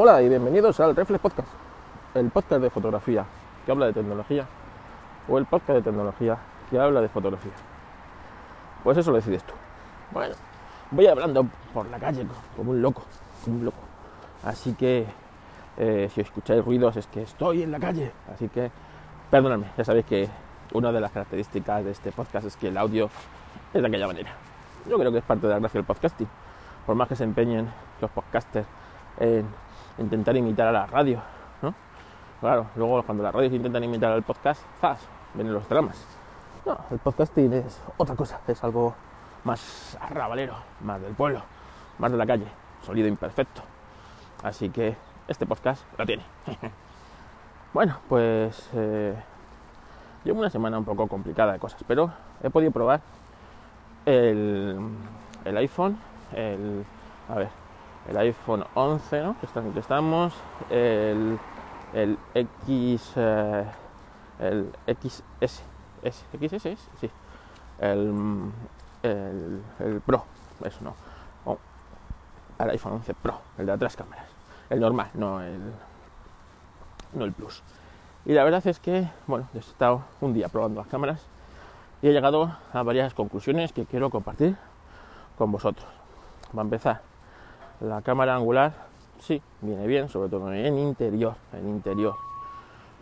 Hola y bienvenidos al Reflex Podcast, el podcast de fotografía que habla de tecnología o el podcast de tecnología que habla de fotografía. Pues eso lo decides tú. Bueno, voy hablando por la calle como un loco, como un loco. Así que eh, si escucháis ruidos es que estoy en la calle. Así que perdonadme, ya sabéis que una de las características de este podcast es que el audio es de aquella manera. Yo creo que es parte de la gracia del podcasting. Por más que se empeñen los podcasters en intentar imitar a la radio, ¿no? Claro, luego cuando las radios intentan imitar al podcast, ¡zas! Vienen los dramas. No, el podcasting es otra cosa, es algo más arrabalero, más del pueblo, más de la calle, sonido imperfecto. Así que este podcast lo tiene. bueno, pues eh, llevo una semana un poco complicada de cosas, pero he podido probar el, el iPhone, el, a ver, el iPhone 11, ¿no? que, está, que estamos, el, el X, eh, el XS, S, XS, sí, el, el, el, Pro, eso no, oh, el iPhone 11 Pro, el de atrás cámaras, el normal, no el, no el Plus. Y la verdad es que, bueno, he estado un día probando las cámaras y he llegado a varias conclusiones que quiero compartir con vosotros. Va a empezar, la cámara angular sí, viene bien, sobre todo en interior, en interior.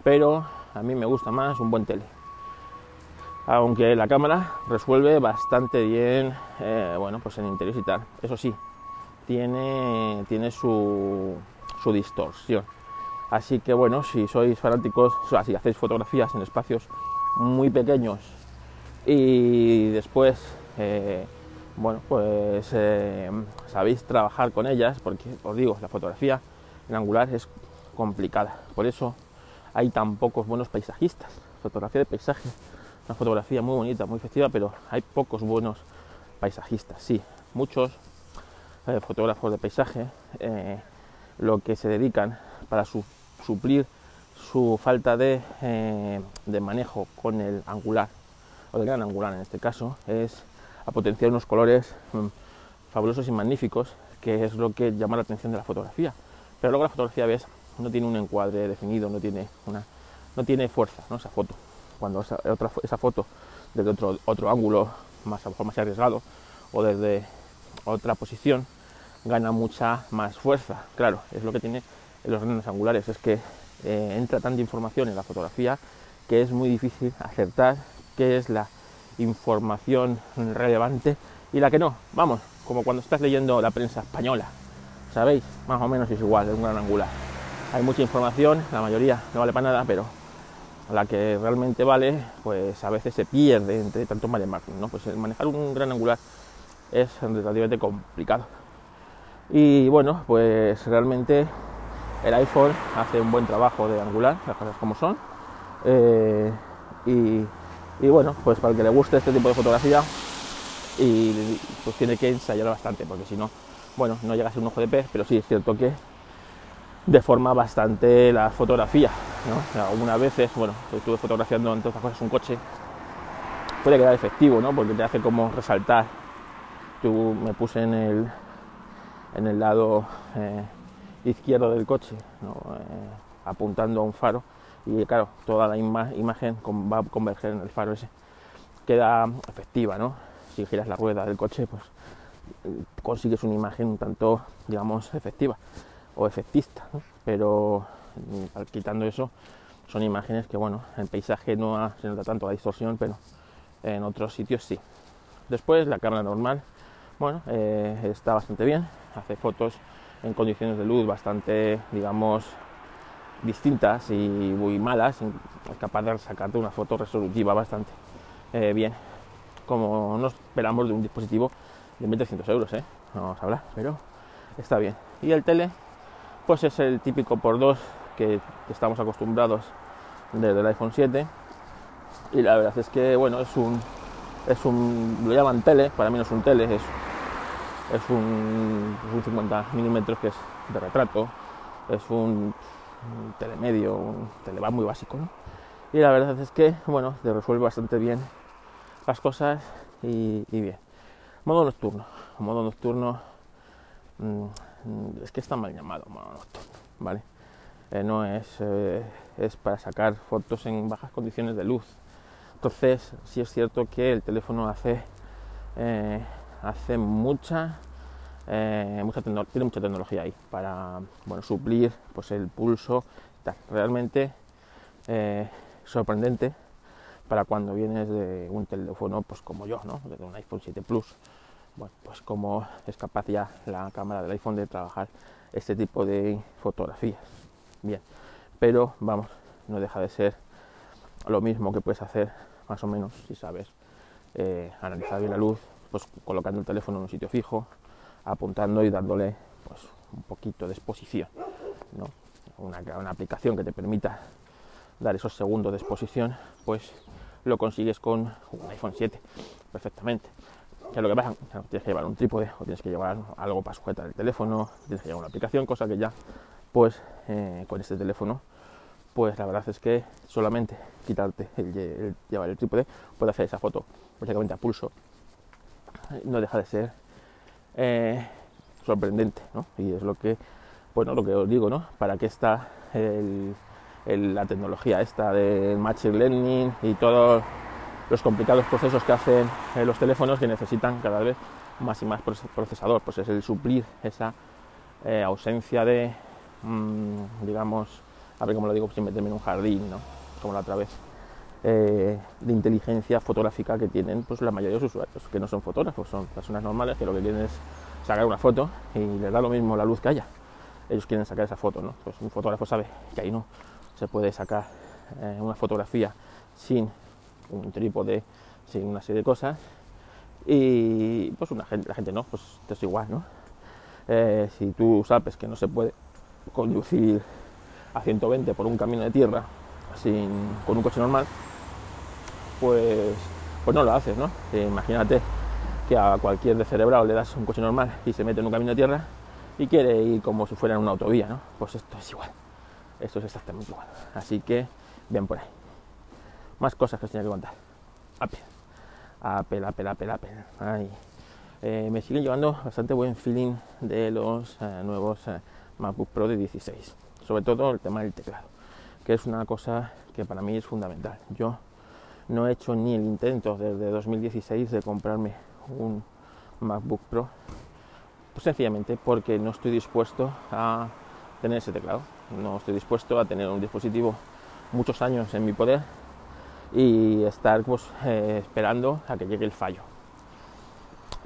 Pero a mí me gusta más un buen tele. Aunque la cámara resuelve bastante bien, eh, bueno, pues en interior y tal. Eso sí, tiene, tiene su, su distorsión. Así que bueno, si sois fanáticos, o sea, si hacéis fotografías en espacios muy pequeños y después eh, bueno, pues eh, sabéis trabajar con ellas, porque os digo, la fotografía en angular es complicada. Por eso hay tan pocos buenos paisajistas. Fotografía de paisaje, una fotografía muy bonita, muy festiva, pero hay pocos buenos paisajistas. Sí, muchos eh, fotógrafos de paisaje eh, lo que se dedican para su, suplir su falta de, de manejo con el angular, o de gran angular en este caso, es a potenciar unos colores mmm, fabulosos y magníficos, que es lo que llama la atención de la fotografía. Pero luego la fotografía, ves, no tiene un encuadre definido, no tiene, una, no tiene fuerza, ¿no? esa foto. Cuando esa, otra, esa foto desde otro, otro ángulo, más, a lo mejor más arriesgado, o desde otra posición, gana mucha más fuerza. Claro, es lo que tiene en los grandes angulares, es que eh, entra tanta información en la fotografía que es muy difícil acertar qué es la información relevante y la que no. Vamos, como cuando estás leyendo la prensa española, ¿sabéis? Más o menos es igual, es un gran angular. Hay mucha información, la mayoría no vale para nada, pero la que realmente vale, pues a veces se pierde entre tanto margen, ¿no? Pues el manejar un gran angular es relativamente complicado. Y bueno, pues realmente el iPhone hace un buen trabajo de angular, las cosas como son. Eh, y y bueno, pues para el que le guste este tipo de fotografía, y pues tiene que ensayar bastante, porque si no, bueno, no llega a ser un ojo de pez, pero sí es cierto que deforma bastante la fotografía, algunas veces, bueno, estuve fotografiando entre otras cosas un coche, puede quedar efectivo, ¿no? Porque te hace como resaltar. Yo me puse en el, en el lado eh, izquierdo del coche, eh, apuntando a un faro y claro, toda la ima imagen va a converger en el faro ese. Queda efectiva, ¿no? Si giras la rueda del coche, pues consigues una imagen un tanto, digamos, efectiva o efectista. Pero mm, quitando eso, son imágenes que, bueno, en paisaje no se nota tanto la distorsión, pero en otros sitios sí. Después, la cámara normal, bueno, eh, está bastante bien, hace fotos en condiciones de luz bastante, digamos, distintas y muy malas, capaz de sacarte una foto resolutiva bastante eh, bien, como no esperamos de un dispositivo de 1300 euros, ¿eh? no vamos a hablar, pero está bien. Y el tele, pues es el típico por dos que estamos acostumbrados desde el iPhone 7 y la verdad es que bueno es un es un lo llaman tele para mí no es un tele es, es un, es un 50 milímetros que es de retrato es un un telemedio, un telebar muy básico, ¿no? Y la verdad es que, bueno, te resuelve bastante bien las cosas y, bien. Modo nocturno. Modo nocturno, mm, es que está mal llamado modo nocturno, ¿vale? Eh, no es, eh, es para sacar fotos en bajas condiciones de luz. Entonces, sí es cierto que el teléfono hace, eh, hace mucha, mucha tiene mucha tecnología ahí para bueno, suplir pues, el pulso. Realmente sorprendente para cuando vienes de un teléfono pues como yo, ¿no? de un iPhone 7 Plus. Bueno, pues como es capaz ya la cámara del iPhone de trabajar este tipo de fotografías bien. Pero vamos, no deja de ser lo mismo que puedes hacer más o menos si sabes eh, analizar bien la luz, pues colocando el teléfono en un sitio fijo, apuntando y dándole pues un poquito de exposición, ¿no? una, una aplicación que te permita dar esos segundos de exposición, pues lo consigues con un iPhone 7 perfectamente. ¿Qué es lo que pasa? tienes que llevar un trípode o tienes que llevar algo para sujetar el teléfono, tienes que llevar una aplicación, cosa que ya pues eh, con este teléfono pues la verdad es que solamente quitarte el, llevar el trípode puede hacer esa foto prácticamente a pulso no deja de ser eh, sorprendente ¿no? y es lo que bueno lo que os digo no para qué está la tecnología esta del machine learning y todos los complicados procesos que hacen eh, los teléfonos que necesitan cada vez más y más procesador pues es el suplir esa ausencia de Mm, digamos, a ver cómo lo digo sin meterme en un jardín, ¿no? como la otra vez, eh, de inteligencia fotográfica que tienen pues, la mayoría de los usuarios, que no son fotógrafos, son personas normales que lo que quieren es sacar una foto y les da lo mismo la luz que haya. Ellos quieren sacar esa foto, ¿no? Pues un fotógrafo sabe que ahí no se puede sacar eh, una fotografía sin un trípode, sin una serie de cosas. Y pues una la gente no, pues es igual, ¿no? Eh, si tú sabes que no se puede conducir a 120 por un camino de tierra sin, con un coche normal, pues, pues no lo haces, ¿no? imagínate que a cualquier cerebrado le das un coche normal y se mete en un camino de tierra y quiere ir como si fuera en una autovía, ¿no? Pues esto es igual. Esto es exactamente igual. Así que, bien por ahí. Más cosas que os tenía que contar. Apple. Apple, Apple, Apple, Apple. Eh, me sigue llevando bastante buen feeling de los eh, nuevos eh, MacBook Pro de 16. Sobre todo el tema del teclado, que es una cosa que para mí es fundamental. Yo no he hecho ni el intento desde 2016 de comprarme un MacBook Pro, pues sencillamente porque no estoy dispuesto a tener ese teclado. No estoy dispuesto a tener un dispositivo muchos años en mi poder y estar pues, eh, esperando a que llegue el fallo.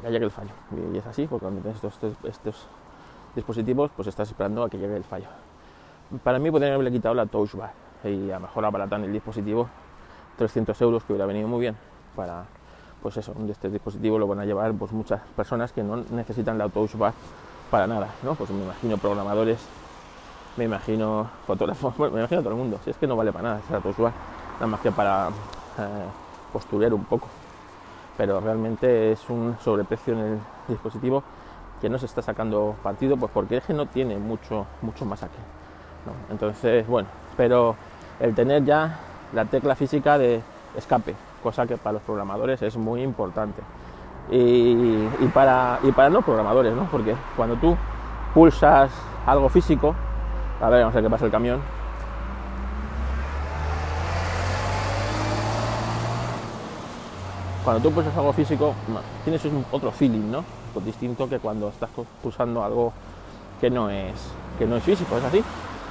Que llegue el fallo. Y es así, porque cuando tienes estos, estos dispositivos, pues estás esperando a que llegue el fallo. Para mí podrían haberle quitado la touch bar y a lo mejor abaratan el dispositivo 300 euros que hubiera venido muy bien para pues eso, este dispositivo lo van a llevar pues muchas personas que no necesitan la touch para nada, ¿no? Pues me imagino programadores, me imagino fotógrafos, me imagino todo el mundo, si es que no vale para nada esa touch nada más que para eh, un poco, pero realmente es un sobreprecio en el dispositivo que no se está sacando partido, pues porque es que no tiene mucho, mucho más aquí. Entonces, bueno, pero el tener ya la tecla física de escape, cosa que para los programadores es muy importante. Y, para, y para no programadores, ¿no? Porque cuando tú pulsas algo físico, a ver, vamos a ver qué pasa el camión. Cuando tú pulsas algo físico, tienes otro feeling, ¿no? Pues distinto que cuando estás pulsando algo que no es que no es físico, es así.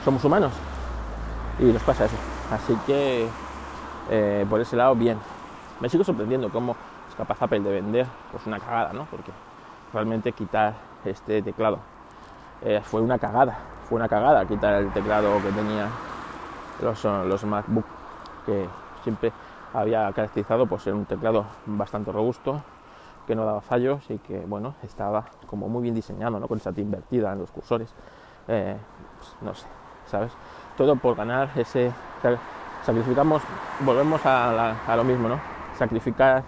Somos humanos y nos pasa eso. Así que eh, por ese lado bien. Me sigo sorprendiendo cómo es capaz Apple de vender pues una cagada, ¿no? Porque realmente quitar este teclado eh, fue una cagada, fue una cagada quitar el teclado que tenía los, los MacBook que siempre había caracterizado por ser un teclado bastante robusto que no daba fallos y que bueno estaba como muy bien diseñado ¿no? con esa invertida en los cursores eh, pues, no sé sabes todo por ganar ese sacrificamos volvemos a, lo mismo no sacrificar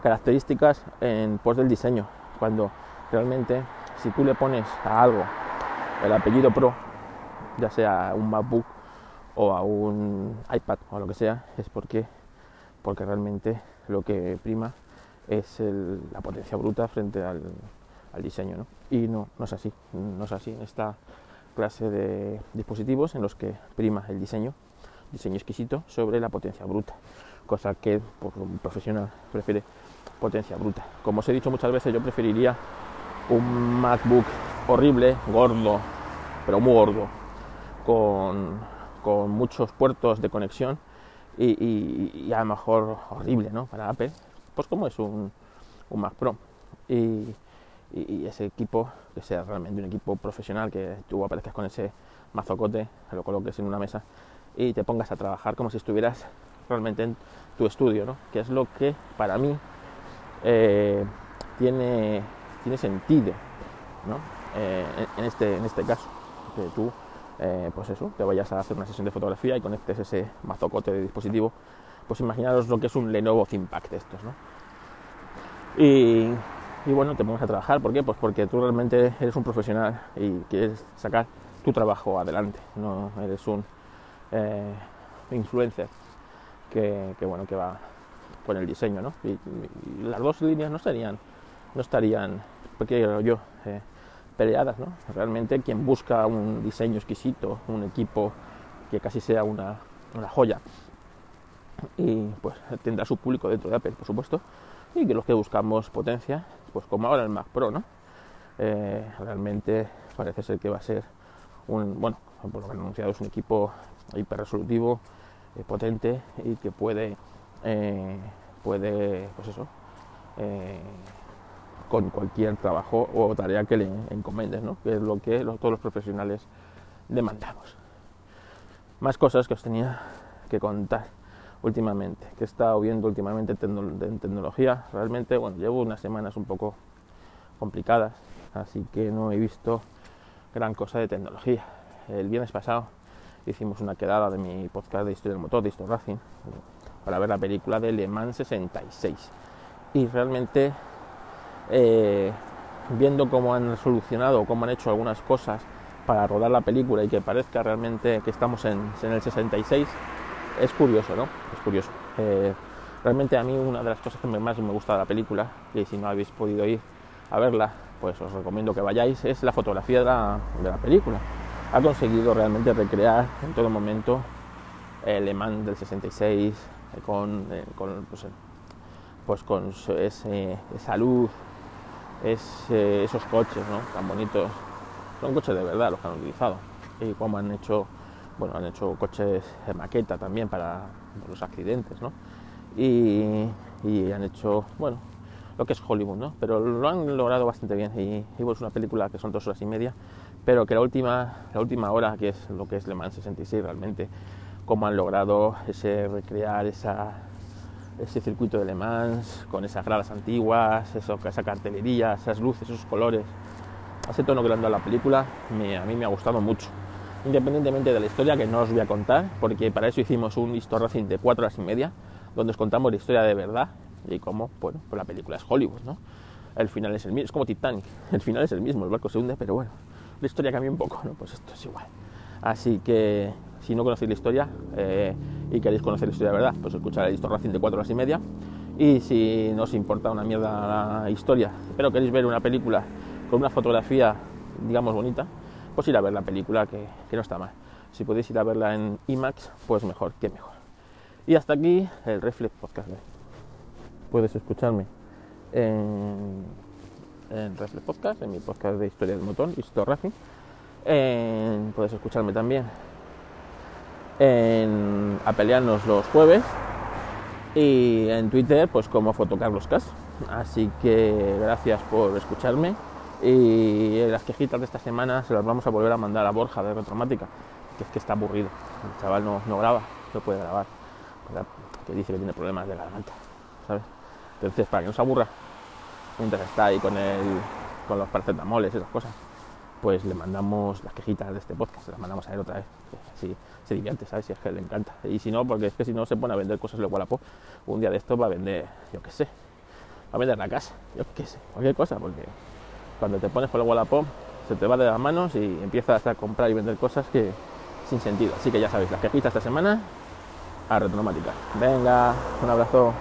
características en pos del diseño cuando realmente si tú le pones a algo el apellido pro ya sea un MacBook o a un iPad o lo que sea es porque porque realmente lo que prima es la potencia bruta frente al, al diseño, ¿no? Y no, no es así, no es así en esta clase de dispositivos en los que prima el diseño, diseño exquisito, sobre la potencia bruta, cosa que por un profesional prefiere potencia bruta. Como os he dicho muchas veces, yo preferiría un MacBook horrible, gordo, pero muy gordo, con, con muchos puertos de conexión y, a lo mejor horrible, ¿no? Para Apple, pues como es un, un Mac Pro. Y, ese equipo, que sea realmente un equipo profesional, que tú aparezcas con ese mazocote, lo coloques en una mesa y te pongas a trabajar como si estuvieras realmente en tu estudio, ¿no? Que es lo que para mí eh, tiene, tiene sentido, ¿no? Eh, en, este, en este caso, que tú eh, pues eso, te vayas a hacer una sesión de fotografía y conectes ese mazocote de dispositivo, pues imaginaros lo que es un Lenovo ThinkPad de estos, ¿no? Y, bueno, te pones a trabajar, ¿por qué? Pues porque tú realmente eres un profesional y quieres sacar tu trabajo adelante, no eres un eh, influencer que, bueno, que va con el diseño, ¿no? Y, las dos líneas no estarían, no estarían, porque yo, eh, peleadas, ¿no? Realmente quien busca un diseño exquisito, un equipo que casi sea una, joya, y pues tendrá su público dentro de Apple, por supuesto, y que los que buscamos potencia, pues como ahora el Mac Pro, ¿no? Eh, realmente parece ser que va a ser un, bueno, por lo que un equipo hiper resolutivo, eh, potente y que puede, eh, puede, pues eso, con cualquier trabajo o tarea que le encomendes, ¿no? que es lo que todos los profesionales demandamos. Más cosas que os tenía que contar últimamente, que he estado viendo últimamente en tecnología. Realmente, bueno, llevo unas semanas un poco complicadas, así que no he visto gran cosa de tecnología. El viernes pasado hicimos una quedada de mi podcast de historia del motor, de Histo Racing, para ver la película de Le Mans 66. Y realmente eh, viendo cómo han solucionado, cómo han hecho algunas cosas para rodar la película y que parezca realmente que estamos en, el 66, es curioso, ¿no? Es curioso. Eh, realmente a mí una de las cosas que más me gusta de la película, y si no habéis podido ir a verla, pues os recomiendo que vayáis, es la fotografía de la, película. Ha conseguido realmente recrear en todo momento el Le Mans del 66 con, eh, con pues, pues, con esa luz, es eh, esos coches ¿no? tan bonitos. Son coches de verdad los que han utilizado. Y como han hecho, bueno, han hecho coches de maqueta también para los accidentes, ¿no? Y, han hecho, bueno, lo que es Hollywood, ¿no? Pero lo han logrado bastante bien. Y, y es una película que son dos horas y media, pero que la última, la última hora, que es lo que es Le Mans 66 realmente, cómo han logrado ese recrear esa ese circuito de Le Mans, con esas gradas antiguas, eso, esa cartelería, esas luces, esos colores, ese tono que le han dado a la película, a mí me ha gustado mucho. Independientemente de la historia, que no os voy a contar, porque para eso hicimos un Histo de cuatro horas y media, donde os contamos la historia de verdad y cómo, bueno, pues la película es Hollywood, ¿no? El final es el mismo, es como Titanic, el final es el mismo, el barco se hunde, pero bueno, la historia cambia un poco, ¿no? Pues esto es igual. Así que si no conocéis la historia eh, y queréis conocer la historia de verdad, pues escuchar el Histo Racing de 4 horas y media. Y si no os importa una mierda la historia, pero queréis ver una película con una fotografía, digamos, bonita, pues ir a ver la película que, no está mal. Si podéis ir a verla en IMAX, pues mejor, que mejor. Y hasta aquí el Reflex Podcast. Puedes escucharme en, en Reflex Podcast, en mi podcast de historia del motor, Histo Racing. puedes escucharme también en Apelianos los jueves y en Twitter pues como Fotocarloscas. Así que gracias por escucharme y las quejitas de esta semana se las vamos a volver a mandar a Borja de Retromática, que es que está aburrido. El chaval no, no graba, no puede grabar, que dice que tiene problemas de garganta, ¿sabes? Entonces, para que no se aburra, mientras está ahí con, el, con los paracetamoles y esas cosas, pues le mandamos las quejitas de este podcast, se las mandamos a él otra vez. Así se divierte, ¿sabes? Si es que le encanta. Y si no, porque es que si no se pone a vender cosas de Wallapop, un día de esto va a vender, yo qué sé, va a vender la casa, yo qué sé, cualquier cosa, porque cuando te pones por el Wallapop se te va de las manos y empiezas a comprar y vender cosas que sin sentido. Así que ya sabéis, las quejitas esta semana a retronomática. Venga, un abrazo.